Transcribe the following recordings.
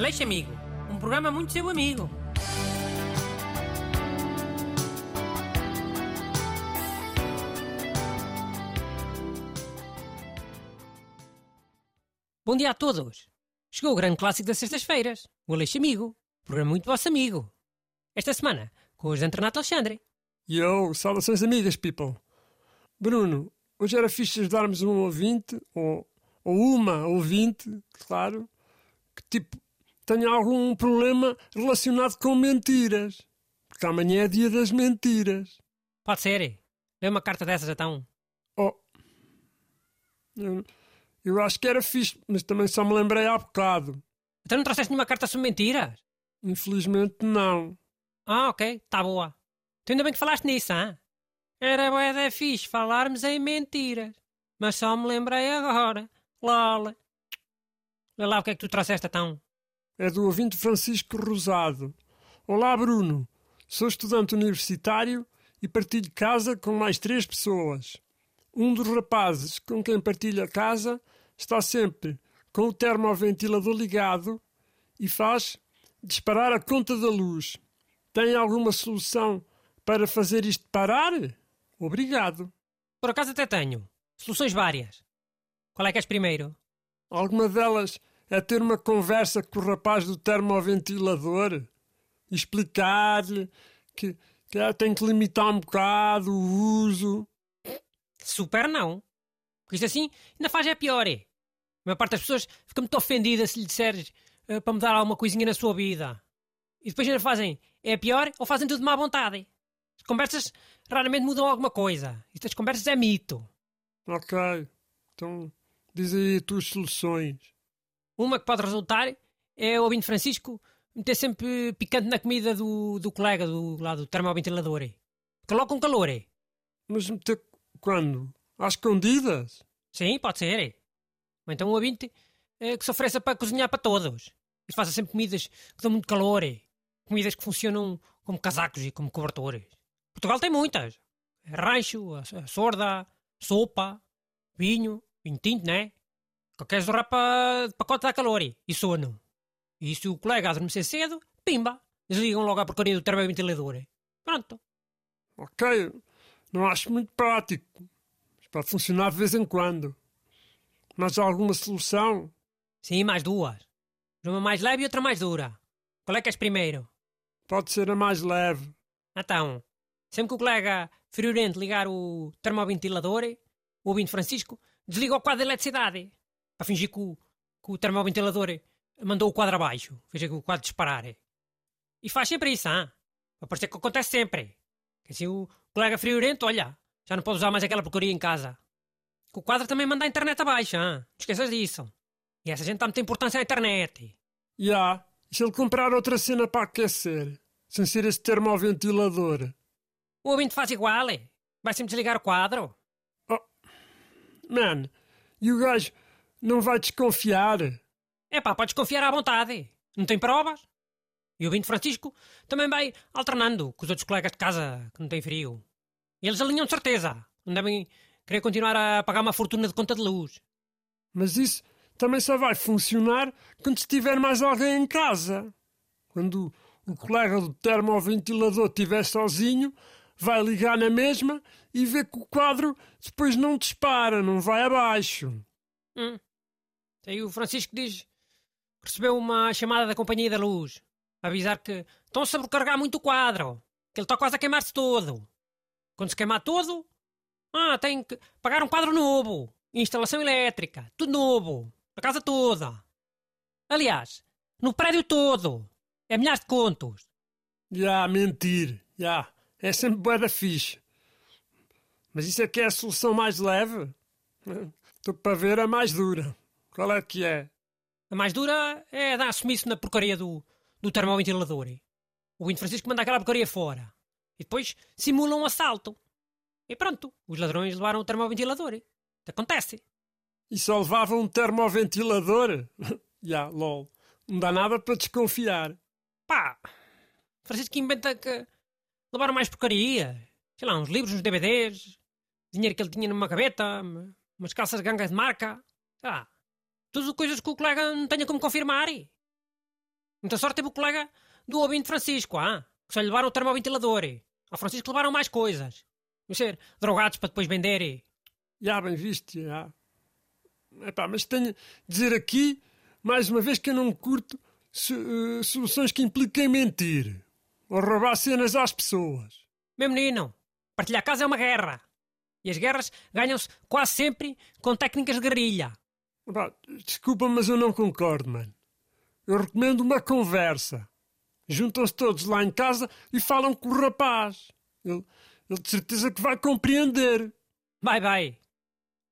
Aleixo Amigo, um programa muito seu amigo. Bom dia a todos. Chegou o grande clássico das sextas-feiras, o Aleixo Amigo, programa muito vosso amigo. Esta semana, com os de Renato Alexandre. Yo, saudações amigas, people. Bruno, hoje era fixe ajudarmos um ouvinte, ou, ou uma ouvinte, claro, que tipo tenha algum problema relacionado com mentiras. Porque amanhã é dia das mentiras. Pode ser. Lê uma carta dessas então. Oh. Eu, eu acho que era fixe, mas também só me lembrei há bocado. Então não trouxeste nenhuma carta sobre mentiras? Infelizmente não. Ah, ok, tá boa. Tu ainda bem que falaste nisso, hã? Era bué da fixe falarmos em mentiras. Mas só me lembrei agora. Lola. Lê lá o que é que tu trouxeste então. É do ouvinte Francisco Rosado. Olá, Bruno. Sou estudante universitário e partilho casa com mais três pessoas. Um dos rapazes com quem partilho a casa está sempre com o termoventilador ligado e faz disparar a conta da luz. Tem alguma solução para fazer isto parar? Obrigado. Por acaso até tenho. Soluções várias. Qual é que és primeiro? Alguma delas é ter uma conversa com o rapaz do termoventilador explicar-lhe que, que é, tem que limitar um bocado o uso. Super não. Porque isto assim ainda faz é pior. É. A maior parte das pessoas fica muito ofendida se lhe disseres uh, para mudar alguma coisinha na sua vida. E depois ainda fazem é pior ou fazem tudo de má vontade. As conversas raramente mudam alguma coisa. Estas conversas é mito. Ok. Então diz aí as tuas soluções. Uma que pode resultar é o ouvinte Francisco meter sempre picante na comida do, do colega do lado do termoventilador. Coloca um calor. é. Mas meter quando? Às escondidas? Sim, pode ser. Ou então um ouvinte eh, que se ofereça para cozinhar para todos. E faça sempre comidas que dão muito calor. é. Comidas que funcionam como casacos e como cobertores. Portugal tem muitas. Rancho, a, a sorda, sopa, vinho, vinho tinto, né? Qualquer zorrapa de pacote dá calor e sono. E se o colega adormecer cedo, pimba! Desligam logo a porcaria do termoventilador. Pronto. Ok. Não acho muito prático. Mas pode funcionar de vez em quando. Mas há alguma solução? Sim, mais duas. Uma mais leve e outra mais dura. Qual é que és primeiro? Pode ser a mais leve. Então, sempre que o colega friorento ligar o termoventilador, o ouvinte Francisco desliga o quadro de eletricidade para fingir que o, que o termoventilador mandou o quadro abaixo. Que o quadro disparar. E faz sempre isso, hein? Para parecer que acontece sempre. Que assim o colega friorento, olha, já não pode usar mais aquela porcaria em casa. Que o quadro também manda a internet abaixo, hein? Não esqueças disso. E essa gente dá muita importância à internet. Já. Yeah. E se ele comprar outra cena para aquecer? Sem ser esse termoventilador? O ouvinte faz igual, é? Vai sempre desligar o quadro. Oh. Man, e o gajo não vai desconfiar? É pá, podes confiar à vontade. Não tem provas. E o ouvinte Francisco também vai alternando com os outros colegas de casa que não têm frio. E eles alinham de certeza. Não devem querer continuar a pagar uma fortuna de conta de luz. Mas isso também só vai funcionar quando estiver mais alguém em casa. Quando o colega do termoventilador estiver sozinho, vai ligar na mesma e ver que o quadro depois não dispara, não vai abaixo. Hum. Aí o Francisco diz recebeu uma chamada da Companhia da Luz avisar que estão a sobrecarregar muito o quadro, que ele está quase a queimar-se todo. Quando se queimar todo, ah, tem que pagar um quadro novo, instalação elétrica, tudo novo, a casa toda. Aliás, no prédio todo. É milhares de contos. Já, mentir. Já. É sempre bué da fixe. Mas isso é que é a solução mais leve? Estou para ver a mais dura. Qual é que é? A mais dura é dar sumiço na porcaria do, do termoventilador. O Vinte Francisco manda aquela porcaria fora. E depois simula um assalto. E pronto, os ladrões levaram o termoventilador. Acontece. E só levavam um termoventilador? Já, lol. Não dá nada para desconfiar. Pá, Francisco inventa que levaram mais porcaria. Sei lá, uns livros, uns DVDs, dinheiro que ele tinha numa gaveta, umas calças gangas de marca. Sei lá, tudo coisas que o colega não tenha como confirmar. Muita sorte teve o colega do ouvinte Francisco, ah? Que só lhe levaram o termoventilador. Ao Francisco levaram mais coisas. Vão ser drogados para depois vender. Já bem visto, já. Epá, mas tenho de dizer aqui, mais uma vez, que eu não curto uh, soluções que impliquem mentir ou roubar cenas às pessoas. Meu menino, partilhar casa é uma guerra. E as guerras ganham-se quase sempre com técnicas de guerrilha. Desculpa, mas eu não concordo, mano. Eu recomendo uma conversa. Juntam-se todos lá em casa e falam com o rapaz. Ele, ele de certeza que vai compreender. Vai, vai.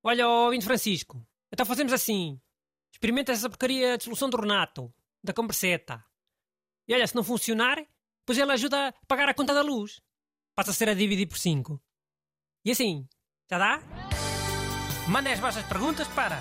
Olha, ouvinte Francisco, então fazemos assim. Experimenta essa porcaria de solução do Renato, da converseta. E olha, se não funcionar, depois ele ajuda a pagar a conta da luz. Passa a ser a dividir por 5. E assim, já dá? Mandem as vossas perguntas para